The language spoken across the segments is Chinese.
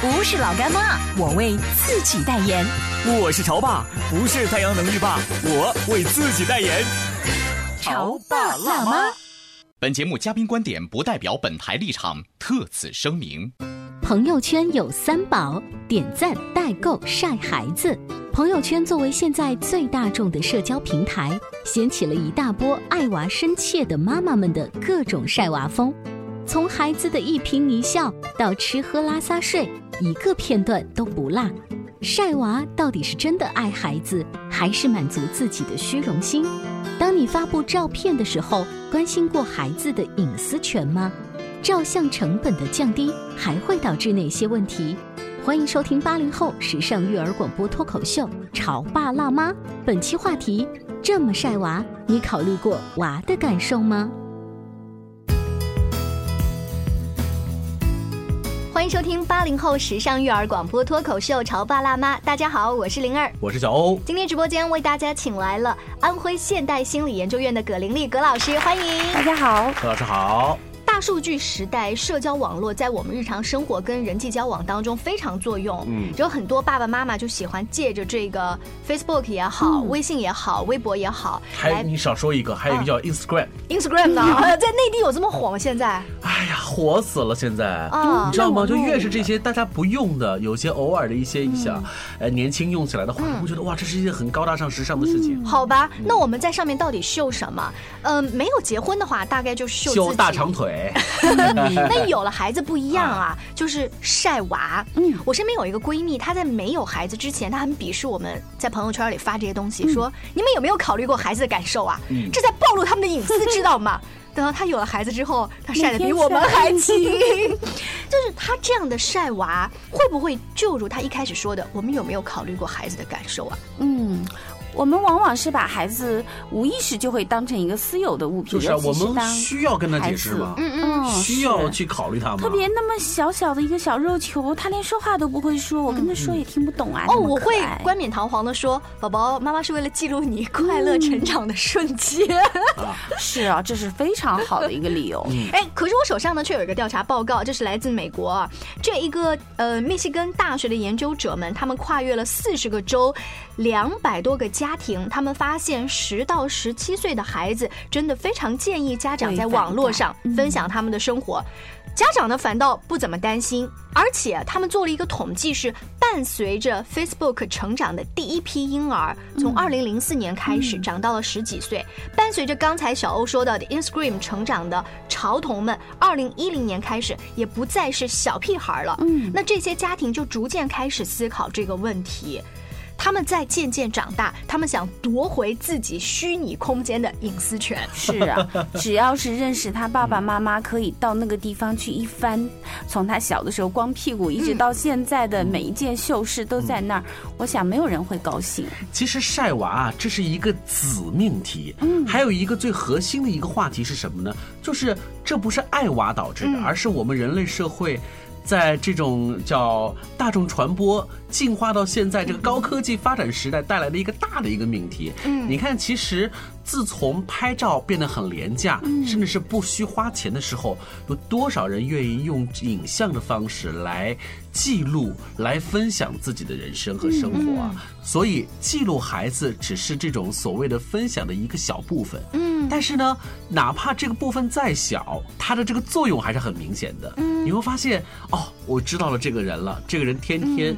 不是老干妈，我为自己代言。我是潮爸，不是太阳能浴霸，我为自己代言。潮爸辣妈。本节目嘉宾观点不代表本台立场，特此声明。朋友圈有三宝：点赞、代购、晒孩子。朋友圈作为现在最大众的社交平台，掀起了一大波爱娃深切的妈妈们的各种晒娃风。从孩子的一颦一笑到吃喝拉撒睡，一个片段都不落。晒娃到底是真的爱孩子，还是满足自己的虚荣心？当你发布照片的时候，关心过孩子的隐私权吗？照相成本的降低还会导致哪些问题？欢迎收听八零后时尚育儿广播脱口秀《潮爸辣妈》。本期话题：这么晒娃，你考虑过娃的感受吗？欢迎收听八零后时尚育儿广播脱口秀《潮爸辣妈》。大家好，我是灵儿，我是小欧。今天直播间为大家请来了安徽现代心理研究院的葛玲丽葛老师，欢迎大家好，葛老师好。大数据时代，社交网络在我们日常生活跟人际交往当中非常作用。嗯，有很多爸爸妈妈就喜欢借着这个 Facebook 也好，微信也好，微博也好。还有你少说一个，还有一个叫 Instagram。Instagram 呢，在内地有这么火吗？现在？哎呀，火死了！现在啊，你知道吗？就越是这些大家不用的，有些偶尔的一些一下，呃，年轻用起来的话，会觉得哇，这是一件很高大上、时尚的事情。好吧，那我们在上面到底秀什么？嗯，没有结婚的话，大概就秀秀大长腿。那有了孩子不一样啊，就是晒娃。嗯，我身边有一个闺蜜，她在没有孩子之前，她很鄙视我们在朋友圈里发这些东西，说你们有没有考虑过孩子的感受啊？这在暴露他们的隐私，知道吗？等到她有了孩子之后，她晒的比我们还勤。就是她这样的晒娃，会不会就如她一开始说的，我们有没有考虑过孩子的感受啊？嗯。我们往往是把孩子无意识就会当成一个私有的物品，就是我们需要跟他解释吗？嗯嗯，需要去考虑他吗？特别那么小小的一个小肉球，他连说话都不会说，我跟他说也听不懂啊。哦，我会冠冕堂皇的说，宝宝，妈妈是为了记录你快乐成长的瞬间。是啊，这是非常好的一个理由。哎，可是我手上呢却有一个调查报告，这是来自美国这一个呃密西根大学的研究者们，他们跨越了四十个州，两百多个家。家庭，他们发现十到十七岁的孩子真的非常建议家长在网络上分享他们的生活，家长呢反倒不怎么担心，而且他们做了一个统计，是伴随着 Facebook 成长的第一批婴儿，从二零零四年开始长到了十几岁，伴随着刚才小欧说到的 Instagram 成长的潮童们，二零一零年开始也不再是小屁孩了，嗯，那这些家庭就逐渐开始思考这个问题。他们在渐渐长大，他们想夺回自己虚拟空间的隐私权。是啊，只要是认识他爸爸妈妈，可以到那个地方去一翻，从他小的时候光屁股，一直到现在的每一件秀事都在那儿。我想没有人会高兴。其实晒娃啊，这是一个子命题。嗯，还有一个最核心的一个话题是什么呢？就是这不是爱娃导致的，而是我们人类社会。在这种叫大众传播进化到现在这个高科技发展时代带来的一个大的一个命题，嗯，你看，其实自从拍照变得很廉价，甚至是不需花钱的时候，有多少人愿意用影像的方式来记录、来分享自己的人生和生活啊？所以，记录孩子只是这种所谓的分享的一个小部分。嗯。嗯但是呢，哪怕这个部分再小，它的这个作用还是很明显的。嗯你会发现，哦，我知道了这个人了，这个人天天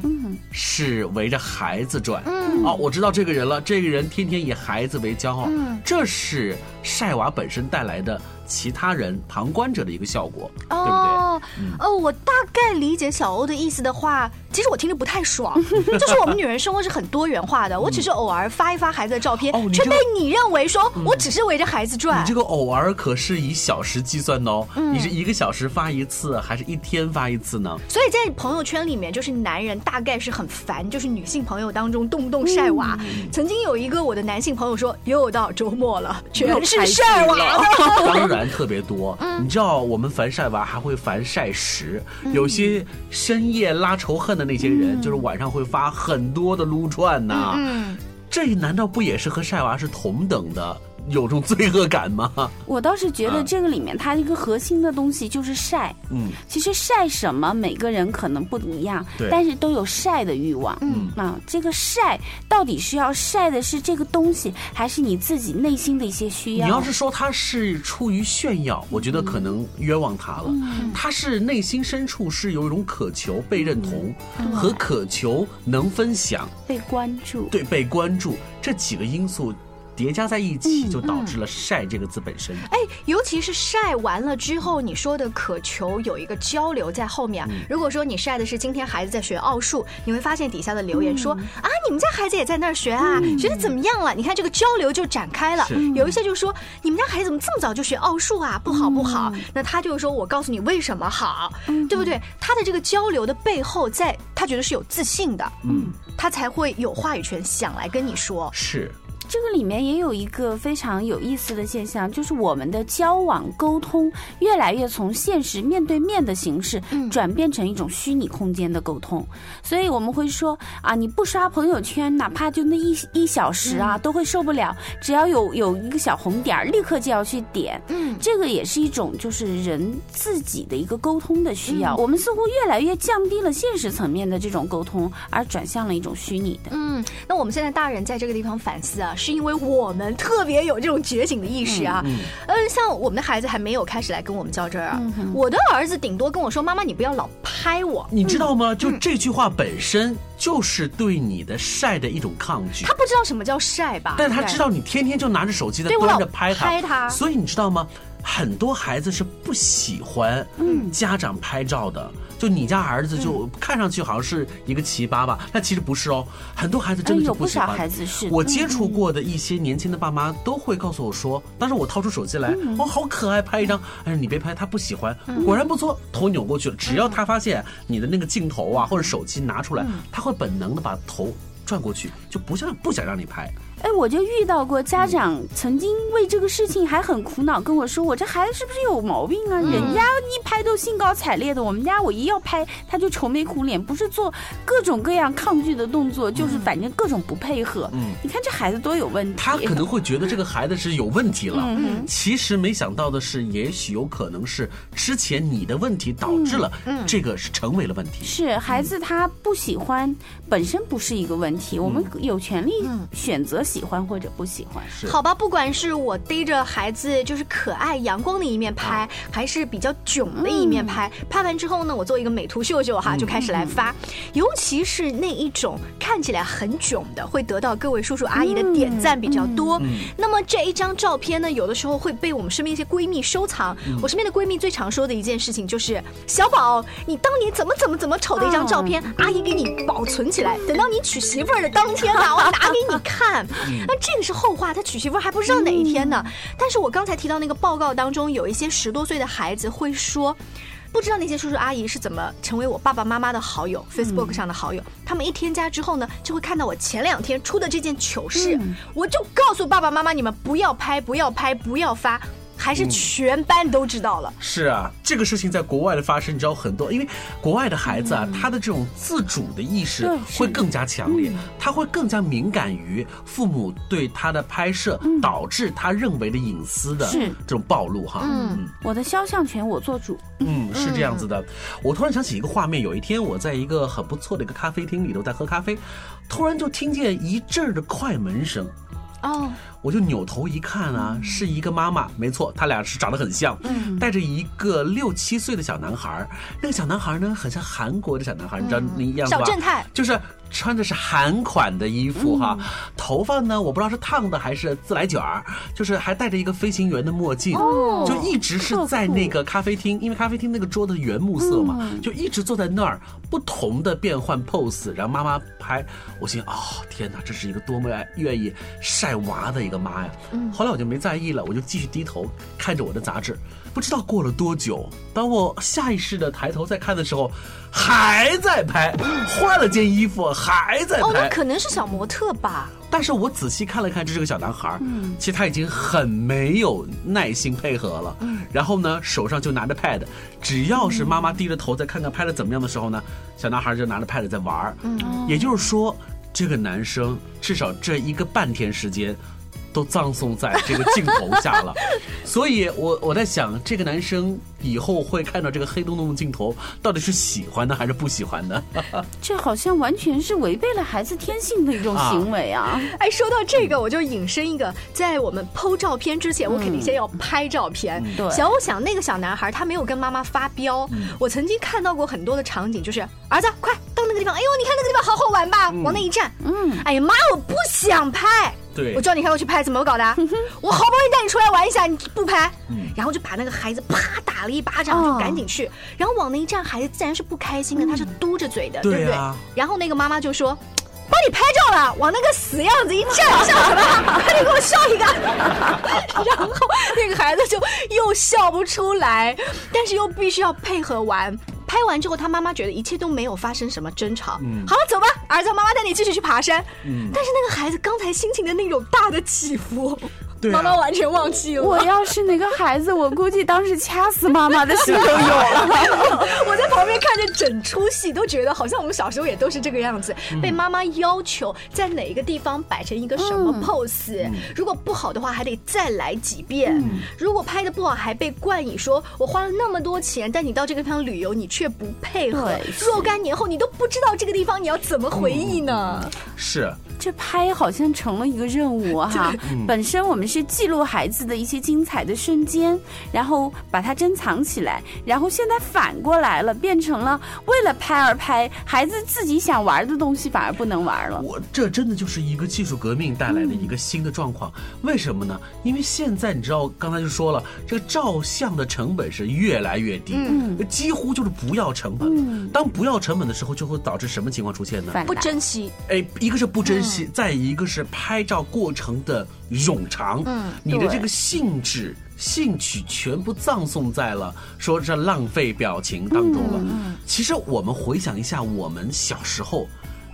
是围着孩子转。嗯哦，我知道这个人了，这个人天天以孩子为骄傲。嗯这是晒娃本身带来的其他人旁观者的一个效果，对不对？哦，哦，我大概理解小欧的意思的话，其实我听着不太爽。就是我们女人生活是很多元化的，我只是偶尔发一发孩子的照片，却被哦你认为说我只是围着孩子转你这。个偶尔可是以小时计算的哦，嗯你是一个小时发一次，还是一天发一次呢？所以在朋友圈里面，就是男人大概是很烦，就是女性朋友当中动不动晒娃。曾经有一个我的男性朋友说，又到周末了，全是晒娃的。当然特别多。你知道我们烦晒娃还会烦晒时，有些深夜拉仇恨的那些人，就是晚上会发很多的撸串呐、嗯，这难道不也是和晒娃是同等的？有种罪恶感吗？我倒是觉得啊这个里面它一个核心的东西就是晒。嗯，其实晒什么，每个人可能不一样对，但是都有晒的欲望。嗯啊，这个晒到底是要晒的是这个东西，还是你自己内心的一些需要？你要是说他是出于炫耀，我觉得可能冤枉他了。他是内心深处是有一种渴求被认同和渴求能分享，被关注，对被关注这几个因素叠加在一起，就导致了“晒”这个字本身。哎，尤其是晒完了之后，你说的渴求有一个交流在后面啊。如果说你晒的是今天孩子在学奥数，你会发现底下的留言说、啊，你们家孩子也在那儿学啊，学的怎么样了？你看这个交流就展开了。有一些就说你们家孩子怎么这么早就学奥数啊？不好不好。那他就说我告诉你为什么好，对不对？他的这个交流的背后在，他觉得是有自信的，嗯，他才会有话语权，想来跟你说。是，这个里面也有一个非常有意思的现象，就是我们的交往沟通越来越从现实面对面的形式，转变成一种虚拟空间的沟通。所以我们会说啊，你不刷朋友圈，哪怕就那一一小时啊，都会受不了。只要有有一个小红点儿，立刻就要去点。嗯这个也是一种就是人自己的一个沟通的需要。我们似乎越来越降低了现实层面的这种沟通，而转向了一种虚拟的。嗯，那我们现在大人在这个地方反思啊，是因为我们特别有这种觉醒的意识啊。嗯，像我们的孩子还没有开始来跟我们较真儿啊，我的儿子顶多跟我说：“妈妈，你不要老拍我。你知道吗？就这句话本身就是对你的晒的一种抗拒。他不知道什么叫晒吧？但他知道你天天就拿着手机在端对着拍他，拍他所以你知道吗？很多孩子是不喜欢家长拍照的。就你家儿子就看上去好像是一个奇葩吧，但其实不是哦。很多孩子真的就不喜欢。孩子是我接触过的一些年轻的爸妈都会告诉我说，当时我掏出手机来，哦，好可爱，拍一张。哎，你别拍，他不喜欢。果然不错，头扭过去了。只要他发现你的那个镜头啊或者手机拿出来，他会本能的把头转过去，就不像不想让你拍。哎，我就遇到过家长曾经为这个事情还很苦恼，跟我说：“我这孩子是不是有毛病啊？人家一拍都兴高采烈的，我们家我一要拍他就愁眉苦脸，不是做各种各样抗拒的动作，就是反正各种不配合。嗯你看这孩子多有问题。他可能会觉得这个孩子是有问题了，嗯其实没想到的是，也许有可能是之前你的问题导致了这个是成为了问题。是孩子他不喜欢本身不是一个问题，我们有权利选择喜欢或者不喜欢。是好吧，不管是我逮着孩子就是可爱阳光的一面拍，还是比较囧的一面拍，拍完之后呢，我做一个美图秀秀哈，就开始来发。尤其是那一种看起来很囧的，会得到各位叔叔阿姨的点赞比较多。那么这一张照片呢，有的时候会被我们身边一些闺蜜收藏。我身边的闺蜜最常说的一件事情就是：小宝，你当年怎么怎么怎么丑的一张照片，阿姨给你保存起来，等到你娶媳妇儿的当天啊，我拿给你看。那这个是后话，他娶媳妇还不知道哪一天呢。但是我刚才提到那个报告当中，有一些十多岁的孩子会说。不知道那些叔叔阿姨是怎么成为我爸爸妈妈的好友、f a c e b o o k 上的好友。他们一添加之后呢，就会看到我前两天出的这件糗事，我就告诉爸爸妈妈，你们不要拍，不要拍，不要发，还是全班都知道了。是啊，这个事情在国外的发生，你知道很多，因为国外的孩子啊，他的这种自主的意识会更加强烈，他会更加敏感于父母对他的拍摄，导致他认为的隐私的这种暴露哈。嗯我的肖像权我做主。嗯，是这样子的。我突然想起一个画面，有一天我在一个很不错的一个咖啡厅里头在喝咖啡，突然就听见一阵儿的快门声。哦，我就扭头一看啊，是一个妈妈，没错，他俩是长得很像，带着一个六七岁的小男孩儿。那个小男孩呢，很像韩国的小男孩儿，你知道那样子吧？小正太。就是穿的是韩款的衣服哈，头发呢，我不知道是烫的还是自来卷儿，就是还戴着一个飞行员的墨镜，就一直是在那个咖啡厅，因为咖啡厅那个桌子原木色嘛，就一直坐在那儿，不同的变换 pose，然后妈妈拍，我心哦天哪，这是一个多么爱愿意晒娃的一个妈呀！后来我就没在意了，我就继续低头看着我的杂志。不知道过了多久，当我下意识的抬头再看的时候，还在拍，换了件衣服还在哦，那拍。可能是小模特吧？但是我仔细看了看，这是个小男孩，嗯，其实他已经很没有耐心配合了，嗯，然后呢，手上就拿着 pad，只要是妈妈低着头再看看拍的怎么样的时候呢，小男孩就拿着 pad 在玩，嗯，也就是说，这个男生至少这一个半天时间。都葬送在这个镜头下了，所以我我在想，这个男生以后会看到这个黑洞洞的镜头，到底是喜欢的还是不喜欢的？这好像完全是违背了孩子天性的一种行为啊！哎，说到这个，我就引申一个，在我们剖照片之前，我肯定先要拍照片。对想我想那个小男孩，他没有跟妈妈发飙。我曾经看到过很多的场景，就是儿子，快到那个地方，哎呦，你看那个地方好好玩吧，往那一站。嗯，哎呀妈，我不想拍。对我叫你开过去拍，怎么搞的啊？我好不容易带你出来玩一下，你不拍，然后就把那个孩子啪打了一巴掌，就哦赶紧去，然后往那一站，孩子自然是不开心的，他是嘟着嘴的，对不对？然后那个妈妈就说。帮你拍照了，往那个死样子一站，笑什么？快点给我笑一个。然后那个孩子就又笑不出来，但是又必须要配合完。拍完之后，他妈妈觉得一切都没有发生什么争吵。好了，走吧，儿子，妈妈带你继续去爬山。但是那个孩子刚才心情的那种大的起伏，对啊。妈妈完全忘记了。我要是哪个孩子，我估计当时掐死妈妈的心都有了。我在旁边看着整出戏，都觉得好像我们小时候也都是这个样子，被妈妈要求在哪一个地方摆成一个什么 pose，、如果不好的话还得再来几遍，如果拍的不好还被冠以说我花了那么多钱，但你到这个地方旅游你却不配合。若干年后你都不知道这个地方你要怎么回忆呢？是，这拍好像成了一个任务哈。本身我们是记录孩子的一些精彩的瞬间，然后把它珍藏起来，然后现在反过来了，变成了为了拍而拍，孩子自己想玩的东西反而不能玩了。我这真的就是一个技术革命带来的一个新的状况。为什么呢？因为现在你知道，刚才就说了，这个照相的成本是越来越低，几乎就是不要成本。当不要成本的时候，就会导致什么情况出现呢？不珍惜，哎，一个是不珍惜，再一个是拍照过程的冗长，嗯，你的这个兴致、兴趣全部葬送在了说这浪费表情当中了。其实我们回想一下，我们小时候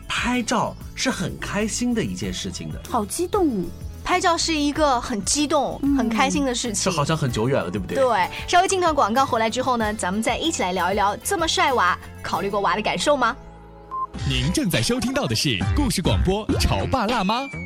拍照是很开心的一件事情的，好激动，拍照是一个很激动、很开心的事情。这好像很久远了，对不对？对，稍微进段广告回来之后呢，咱们再一起来聊一聊，这么帅娃，考虑过娃的感受吗？您正在收听到的是故事广播《潮爸辣妈》。《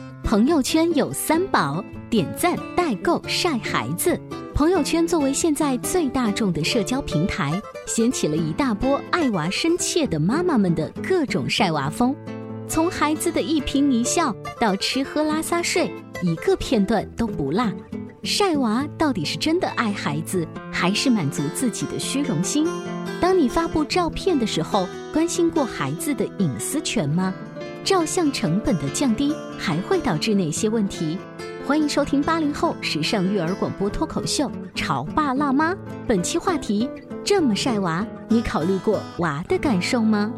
朋友圈有三宝：点赞、代购、晒孩子。朋友圈作为现在最大众的社交平台，掀起了一大波爱娃深切的妈妈们的各种晒娃风。从孩子的一颦一笑到吃喝拉撒睡，一个片段都不落。晒娃到底是真的爱孩子，还是满足自己的虚荣心？当你发布照片的时候，关心过孩子的隐私权吗？照相成本的降低还会导致哪些问题？欢迎收听八零后时尚育儿广播脱口秀《潮爸辣妈》。本期话题：这么晒娃，你考虑过娃的感受吗？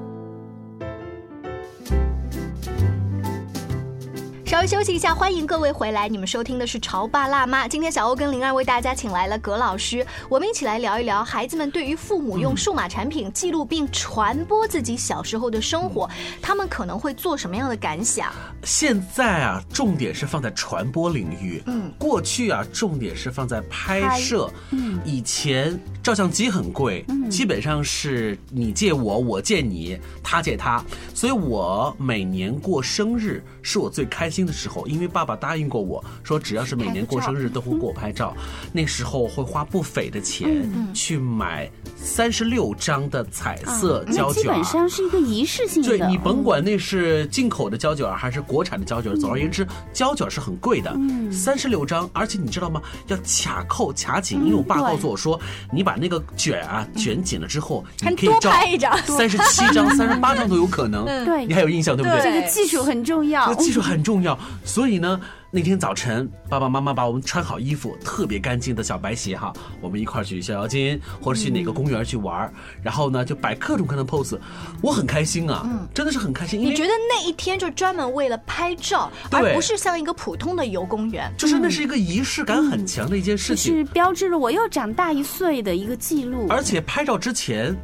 稍微休息一下，欢迎各位回来。你们收听的是《潮爸辣妈》，今天小欧跟灵儿为大家请来了葛老师，我们一起来聊一聊孩子们对于父母用数码产品记录并传播自己小时候的生活，他们可能会做什么样的感想？现在啊，重点是放在传播领域。嗯，过去啊，重点是放在拍摄。嗯，以前照相机很贵，基本上是你借我，我借你，他借他。所以我每年过生日是我最开心的时候，因为爸爸答应过我说，只要是每年过生日都会给我拍照。那时候会花不菲的钱去买三十六张的彩色胶卷基。本上是一个仪式性的。对你甭管那是进口的胶卷还是国产的胶卷，总而言之，胶卷是很贵的，三十六张，而且你知道吗？要卡扣卡紧，因为我爸告诉我说，你把那个卷啊卷紧了之后，你可以照拍一张三十七张、三十八张都有可能。对你还有印象对不对？这个技术很重要这。技术很重要，所以呢，那天早晨，爸爸妈妈把我们穿好衣服，特别干净的小白鞋哈，我们一块儿去逍遥津，或者去哪个公园去玩儿然后呢，就摆各种各样的 pose，我很开心啊，真的是很开心，你觉得那一天就专门为了拍照，而不是像一个普通的游公园？就是那是一个仪式感很强的一件事情，是标志着我又长大一岁的一个记录。而且拍照之前。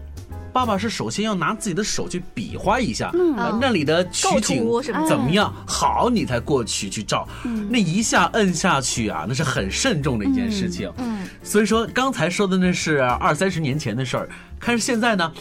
爸爸是首先要拿自己的手去比划一下，啊那里的取景怎么样，好你才过去去照。那一下摁下去啊，那是很慎重的一件事情。嗯，所以说刚才说的那是二三十年前的事儿，看是现在呢。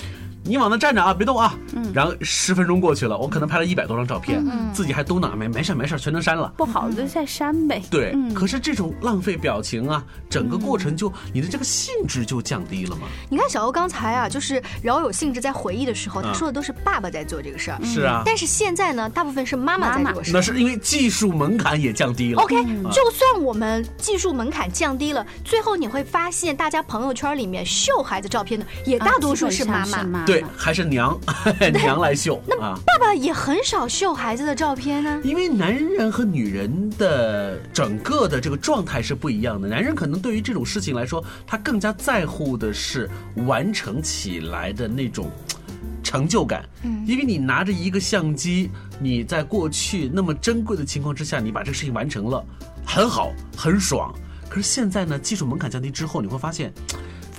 你往那站着啊，别动啊！嗯然后十分钟过去了，我可能拍了一百多张照片，自己还嘟囔没没事没事，全都删了。不好的再删呗。对，可是这种浪费表情啊，整个过程就你的这个兴致就降低了嘛。你看小欧刚才啊，就是饶有兴致在回忆的时候，他说的都是爸爸在做这个事儿。是啊，但是现在呢，大部分是妈妈在做事。那是因为技术门槛也降低了。OK，就算我们技术门槛降低了，最后你会发现，大家朋友圈里面秀孩子照片的也大多数是妈妈。啊基本上是妈妈对，还是娘 娘来秀啊。爸爸也很少秀孩子的照片呢、因为男人和女人的整个的这个状态是不一样的。男人可能对于这种事情来说，他更加在乎的是完成起来的那种成就感。嗯，因为你拿着一个相机，你在过去那么珍贵的情况之下，你把这个事情完成了，很好，很爽。可是现在呢，技术门槛降低之后，你会发现，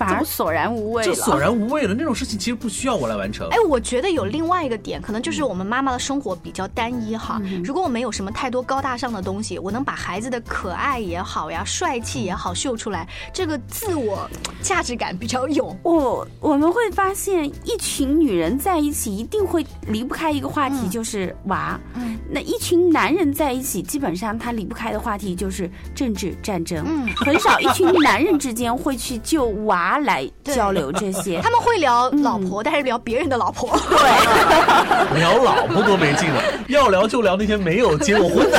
反而索然无味了。就索然无味了。那种事情其实不需要我来完成。哎，我觉得有另外一个点，可能就是我们妈妈的生活比较单一哈。如果我没有什么太多高大上的东西，我能把孩子的可爱也好呀、帅气也好秀出来，这个自我价值感比较有。我我们会发现，一群女人在一起一定会离不开一个话题，就是娃。嗯，那一群男人在一起，基本上他离不开的话题就是政治战争。嗯，很少一群男人之间会去救娃来交流这些。他们会聊老婆，但是聊别人的老婆。对 聊老婆多没劲啊！要聊就聊那些没有结过婚的。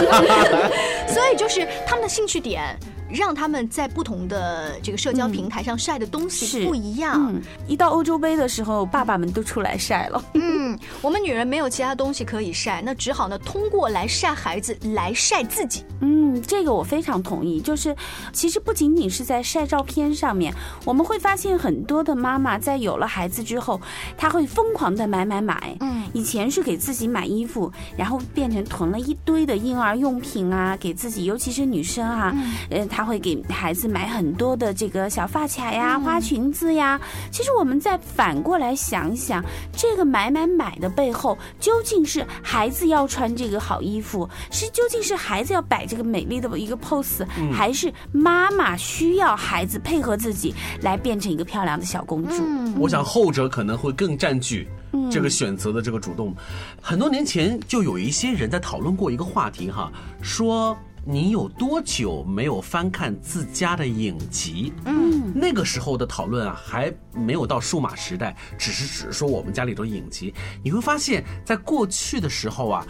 所以就是他们的兴趣点。让他们在不同的这个社交平台上晒的东西是不一样。嗯，一到欧洲杯的时候，爸爸们都出来晒了。嗯，我们女人没有其他东西可以晒，那只好呢通过来晒孩子来晒自己。嗯，这个我非常同意。就是其实不仅仅是在晒照片上面，我们会发现很多的妈妈在有了孩子之后，她会疯狂的买买买。嗯，以前是给自己买衣服，然后变成囤了一堆的婴儿用品啊，给自己，尤其是女生啊，呃，她会给孩子买很多的这个小发卡呀、花裙子呀。其实我们再反过来想一想，这个买买买的背后，究竟是孩子要穿这个好衣服，是究竟是孩子要摆这个美丽的一个 pose，、还是妈妈需要孩子配合自己来变成一个漂亮的小公主？我想后者可能会更占据这个选择的这个主动。很多年前就有一些人在讨论过一个话题哈，说你有多久没有翻看自家的影集？嗯，那个时候的讨论啊，还没有到数码时代，只是只是说我们家里头影集。你会发现在过去的时候啊，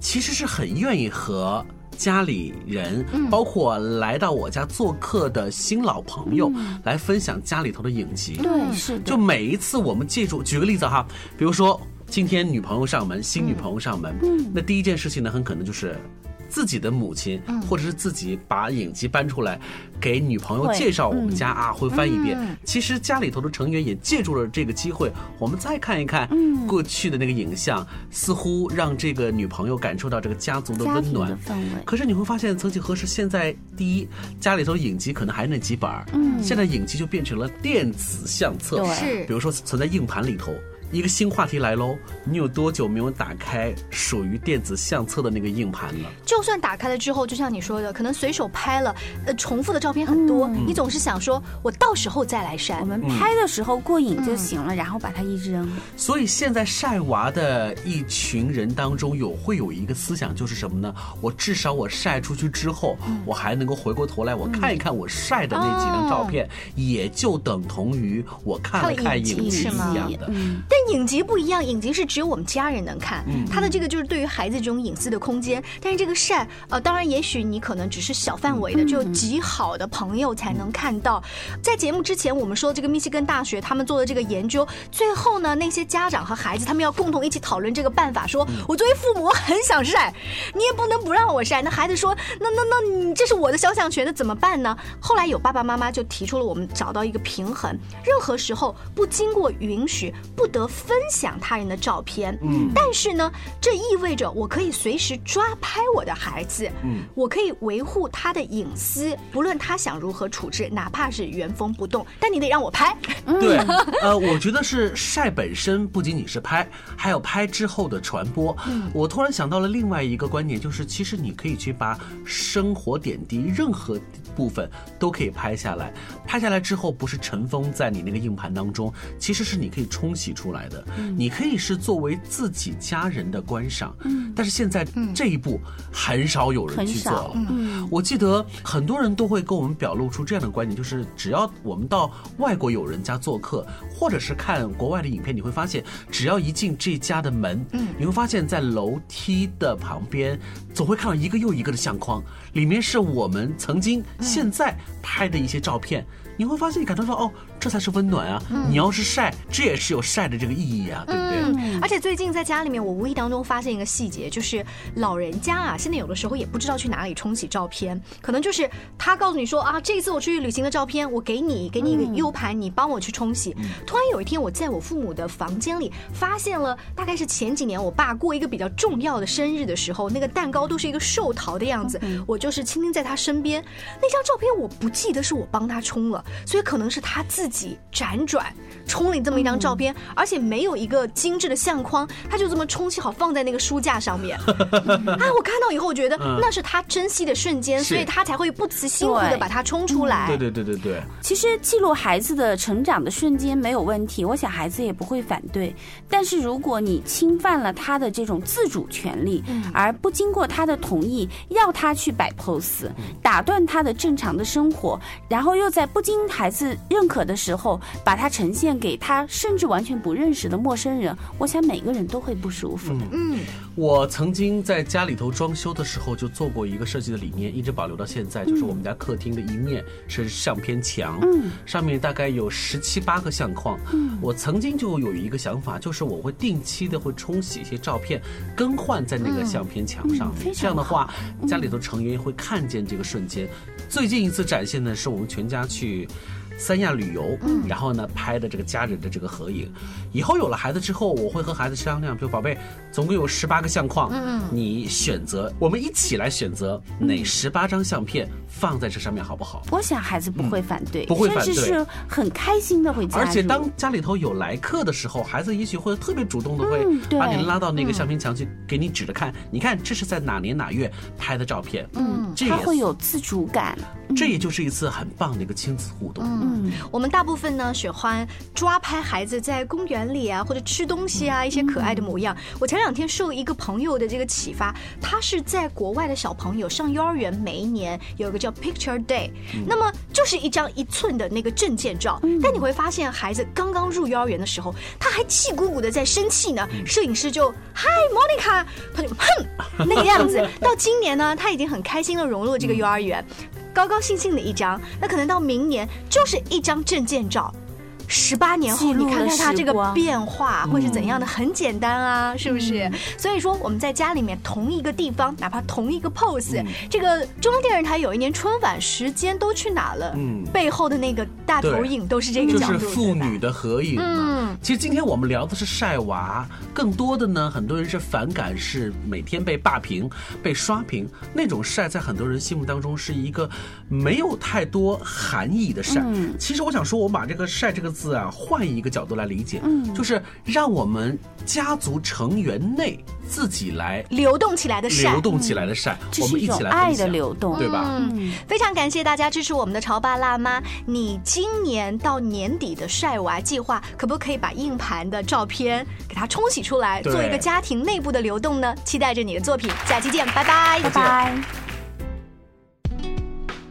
其实是很愿意和。家里人，包括来到我家做客的新老朋友，来分享家里头的影集。对，是的。就每一次我们记住，举个例子哈，比如说今天女朋友上门，新女朋友上门，嗯，那第一件事情呢，很可能就是自己的母亲，嗯。或者是自己把影集搬出来，给女朋友介绍我们家啊，会翻一遍。嗯。其实家里头的成员也借助了这个机会，我们再看一看嗯。过去的那个影像，似乎让这个女朋友感受到这个家族的温暖。可是你会发现，曾几何时，现在第一家里头影集可能还是那几本儿，嗯。现在影集就变成了电子相册，是比如说存在硬盘里头。一个新话题来喽，你有多久没有打开属于电子相册的那个硬盘了？就算打开了之后，就像你说的，可能随手拍了，呃，重复的照片很多，你总是想说，我到时候再来删我。们拍的时候过瘾就行了，然后把它一扔。所以现在晒娃的一群人当中有会有一个思想，就是什么呢？我至少我晒出去之后，我还能够回过头来，我看一看我晒的那几张照片，也就等同于我看了看影集一样的。嗯，但影集不一样，影集是只有我们家人能看，嗯它的这个就是对于孩子这种隐私的空间。但是这个晒，呃，当然也许你可能只是小范围的，只有极好的朋友才能看到。在节目之前，我们说这个密西根大学他们做的这个研究，最后呢，那些家长和孩子他们要共同一起讨论这个办法，说我作为父母我很想晒，你也不能不让我晒。那孩子说，那那那你这是我的肖像权，那怎么办呢？后来有爸爸妈妈就提出了我们找到一个平衡，任何时候不经过允许不得分享他人的照片。嗯，但是呢，这意味着我可以随时抓拍我的孩子，嗯，我可以维护他的隐私，不论他想如何处置，哪怕是原封不动，但你得让我拍。对，呃，我觉得是晒本身不仅仅是拍，还有拍之后的传播。嗯我突然想到了另外一个观点，就是其实你可以去把生活点滴任何部分都可以拍下来，拍下来之后不是尘封在你那个硬盘当中，其实是你可以冲洗出来的。你可以是作为自己家人的观赏，但是现在这一步很少有人去做了。嗯我记得很多人都会跟我们表露出这样的观点，就是只要我们到外国友人家做客，或者是看国外的影片，你会发现，只要一进这家的门，嗯，你会发现在楼梯的旁边，总会看到一个又一个的相框，里面是我们曾经、现在拍的一些照片。你会发现，你感受到哦，这才是温暖啊！你要是晒，这也是有晒的这个意义啊，对不对？嗯，而且最近在家里面，我无意当中发现一个细节，就是老人家啊，现在有的时候也不知道去哪里冲洗照片，可能就是他告诉你说啊，这一次我出去旅行的照片，我给你，给你一个 U 盘，你帮我去冲洗。突然有一天，我在我父母的房间里发现了，大概是前几年我爸过一个比较重要的生日的时候，那个蛋糕都是一个寿桃的样子，我就是轻轻在他身边，那张照片我不记得是我帮他冲了，所以可能是他自己辗转冲了这么一张照片，而且没有一个精致的相框，他就这么冲洗好放在那个书架上面。啊，我看到以后，我觉得那是他珍惜的瞬间，是所以他才会不辞辛苦的把它冲出来。对对对对对。其实记录孩子的成长的瞬间没有问题，我想孩子也不会反对。但是如果你侵犯了他的这种自主权利，而不经过他的同意，要他去摆 pose，打断他的正常的生活，然后又在不经孩子认可的时候，把它呈现给他甚至完全不认识的陌生人，我想每个人都会不舒服的。嗯，我曾经在家里头装修的时候就做过一个设计的理念，一直保留到现在，就是我们家客厅的一面是相片墙，嗯上面大概有十七八个相框。嗯我曾经就有一个想法，就是我会定期的会冲洗一些照片，更换在那个相片墙上面。这样的话，家里头成员会看见这个瞬间。最近一次展现的，是我们全家去。三亚旅游，然后呢拍的这个家人的这个合影。以后有了孩子之后，我会和孩子商量，比如宝贝，总共有十八个相框，嗯你选择，我们一起来选择哪十八张相片放在这上面好不好？我想孩子不会反对，不会反对甚至是很开心的会加。而且当家里头有来客的时候，孩子也许会特别主动的会把你拉到那个相片墙去，给你指着看，你看这是在哪年哪月拍的照片，嗯，他会有自主感。这也就是一次很棒的一个亲子互动。嗯，我们大部分呢喜欢抓拍孩子在公园里啊，或者吃东西啊，一些可爱的模样。我前两天受一个朋友的这个启发，他是在国外的小朋友上幼儿园，每一年有一个叫 Picture Day，、那么就是一张一寸的那个证件照。但你会发现，孩子刚刚入幼儿园的时候，他还气鼓鼓的在生气呢，摄影师就嗨 Monica，他就哼那个样子。到今年呢，他已经很开心的融入了这个幼儿园。高高兴兴的一张，那可能到明年就是一张证件照。十八年后，你看看他这个变化会是怎样的，很简单啊，是不是？所以说我们在家里面同一个地方，哪怕同一个 pose，、这个中央电视台有一年春晚时间都去哪了？嗯。背后的那个大投影都是这个角度就是角度，父女的合影嘛。嗯。其实今天我们聊的是晒娃，更多的呢，很多人是反感是每天被霸屏、被刷屏那种晒，在很多人心目当中是一个没有太多含义的晒。嗯。其实我想说，我把这个“晒”这个字啊，换一个角度来理解，嗯，就是让我们家族成员内自己来流动起来的善流。动起来的晒，我们一这是一种起来爱的流动，对吧？嗯，非常感谢大家支持我们的潮爸辣妈。你今年到年底的晒娃计划，可不可以把硬盘的照片给它冲洗出来，做一个家庭内部的流动呢？期待着你的作品，下期见，拜拜，拜拜。